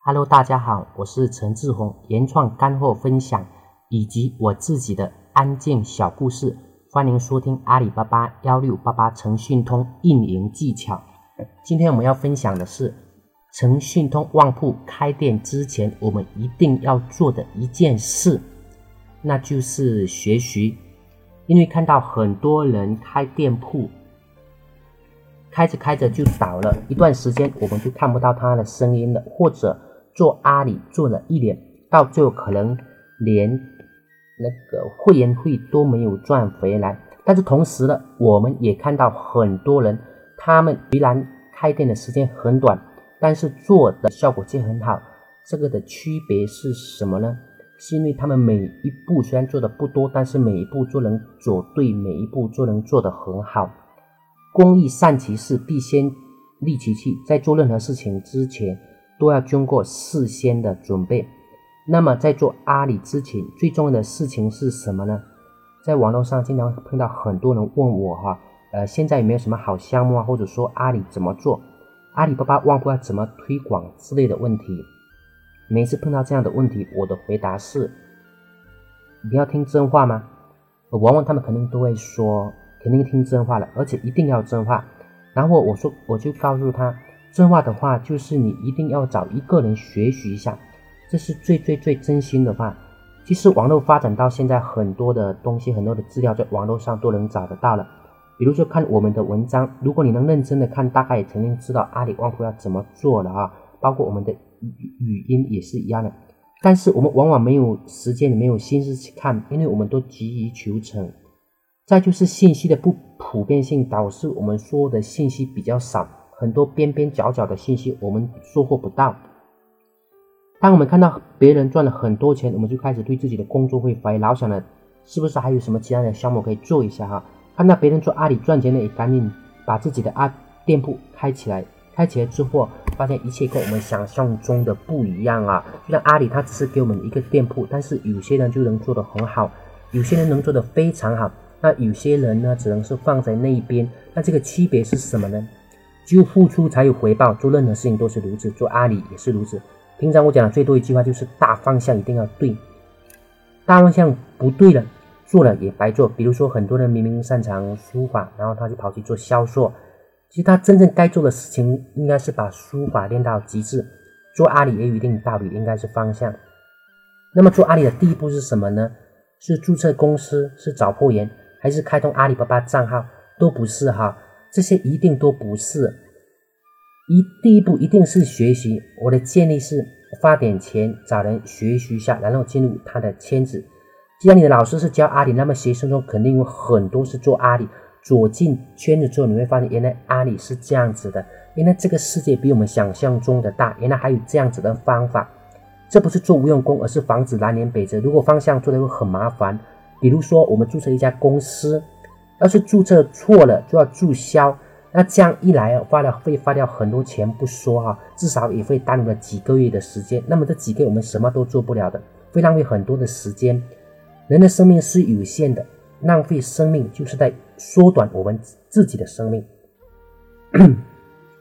Hello，大家好，我是陈志宏，原创干货分享以及我自己的安静小故事，欢迎收听阿里巴巴幺六八八腾讯通运营技巧。今天我们要分享的是腾讯通旺铺开店之前，我们一定要做的一件事，那就是学习。因为看到很多人开店铺，开着开着就倒了，一段时间我们就看不到他的声音了，或者。做阿里做了一年，到最后可能连那个会员费都没有赚回来。但是同时呢，我们也看到很多人，他们虽然开店的时间很短，但是做的效果却很好。这个的区别是什么呢？是因为他们每一步虽然做的不多，但是每一步都能做对，每一步都能做得很好。工欲善其事，必先利其器。在做任何事情之前。都要经过事先的准备。那么在做阿里之前，最重要的事情是什么呢？在网络上经常碰到很多人问我哈，呃，现在有没有什么好项目啊？或者说阿里怎么做？阿里巴巴旺铺要怎么推广之类的问题？每次碰到这样的问题，我的回答是：你要听真话吗？往往他们肯定都会说，肯定听真话了，而且一定要真话。然后我说，我就告诉他。真话的话，就是你一定要找一个人学习一下，这是最最最真心的话。其实网络发展到现在，很多的东西，很多的资料在网络上都能找得到了。比如说看我们的文章，如果你能认真的看，大概也肯定知道阿里旺铺要怎么做了啊。包括我们的语语音也是一样的。但是我们往往没有时间，也没有心思去看，因为我们都急于求成。再就是信息的不普遍性，导致我们说的信息比较少。很多边边角角的信息我们收获不到。当我们看到别人赚了很多钱，我们就开始对自己的工作会怀疑，老想着是不是还有什么其他的项目可以做一下哈？看到别人做阿里赚钱的，也赶紧把自己的阿店铺开起来。开起来之后，发现一切跟我们想象中的不一样啊！就像阿里，它只是给我们一个店铺，但是有些人就能做得很好，有些人能做得非常好，那有些人呢，只能是放在那一边。那这个区别是什么呢？只有付出才有回报，做任何事情都是如此，做阿里也是如此。平常我讲的最多一句话就是大方向一定要对，大方向不对了，做了也白做。比如说很多人明明擅长书法，然后他就跑去做销售，其实他真正该做的事情应该是把书法练到极致。做阿里也有一定道理，应该是方向。那么做阿里的第一步是什么呢？是注册公司，是找货源，还是开通阿里巴巴账号？都不是哈。这些一定都不是，一第一步一定是学习。我的建议是花点钱找人学习一下，然后进入他的圈子。既然你的老师是教阿里，那么学生中肯定有很多是做阿里。走进圈子之后，你会发现原来阿里是这样子的，原来这个世界比我们想象中的大，原来还有这样子的方法。这不是做无用功，而是防止南辕北辙。如果方向做的会很麻烦，比如说我们注册一家公司。要是注册错了就要注销，那这样一来花了会花掉很多钱不说哈，至少也会耽误了几个月的时间。那么这几个月我们什么都做不了的，会浪费很多的时间。人的生命是有限的，浪费生命就是在缩短我们自己的生命。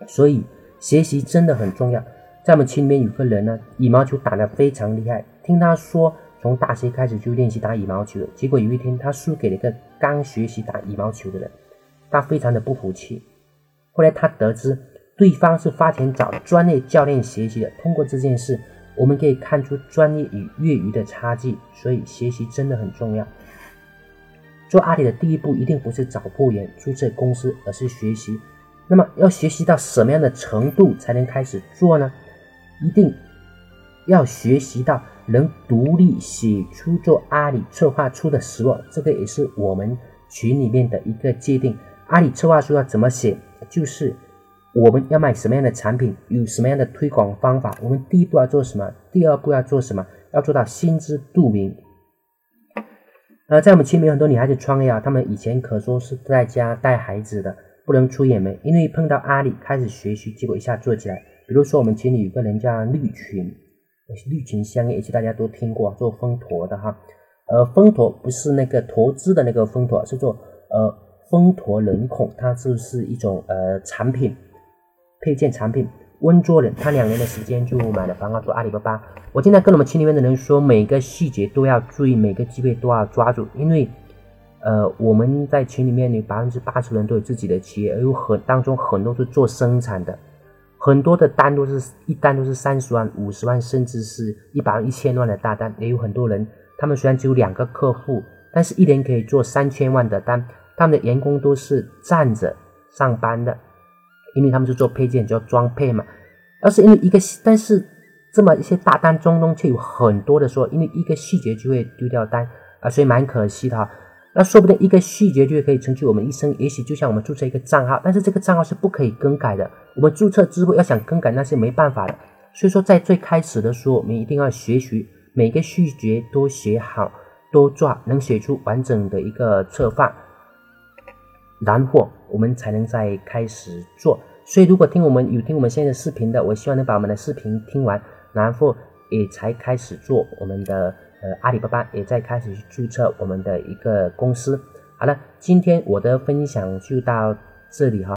所以学习真的很重要。在我们群里面有个人呢，羽毛球打得非常厉害，听他说。从大学开始就练习打羽毛球的，结果有一天他输给了一个刚学习打羽毛球的人，他非常的不服气。后来他得知对方是花钱找专业教练学习的，通过这件事，我们可以看出专业与业余的差距。所以学习真的很重要。做阿里的第一步一定不是找货源、注册公司，而是学习。那么要学习到什么样的程度才能开始做呢？一定要学习到。能独立写出做阿里策划书的时候，这个也是我们群里面的一个界定。阿里策划书要怎么写？就是我们要卖什么样的产品，有什么样的推广方法，我们第一步要做什么，第二步要做什么，要做到心知肚明。呃，在我们群里面很多女孩子创业啊，她们以前可说是在家带孩子的，不能出远门，因为碰到阿里开始学习，结果一下做起来。比如说我们群里有个人叫绿群。绿群香也许大家都听过，做蜂驼的哈，呃，蜂驼不是那个驼姿的那个蜂驼，是做呃蜂驼人孔，它就是一种呃产品配件产品。温州人，他两年的时间就买了房号做阿里巴巴。我经常跟我们群里面的人说，每个细节都要注意，每个机会都要抓住，因为，呃，我们在群里面有百分之八十人都有自己的企业，有很当中很多是做生产的，很多的单都是一单都是三十万、五十万，甚至是一百万、一千万的大单，也有很多人，他们虽然只有两个客户，但是一年可以做三千万的单，他们的员工都是站着上班的。因为他们是做配件，叫装配嘛，而是因为一个，但是这么一些大单中中却有很多的说，因为一个细节就会丢掉单啊，所以蛮可惜的哈。那说不定一个细节就可以成就我们一生，也许就像我们注册一个账号，但是这个账号是不可以更改的。我们注册之后要想更改那是没办法的。所以说在最开始的时候，我们一定要学习每个细节都写好，多抓，能写出完整的一个策划。然后我们才能再开始做。所以，如果听我们有听我们现在的视频的，我希望能把我们的视频听完，然后也才开始做我们的呃阿里巴巴，也在开始注册我们的一个公司。好了，今天我的分享就到这里哈。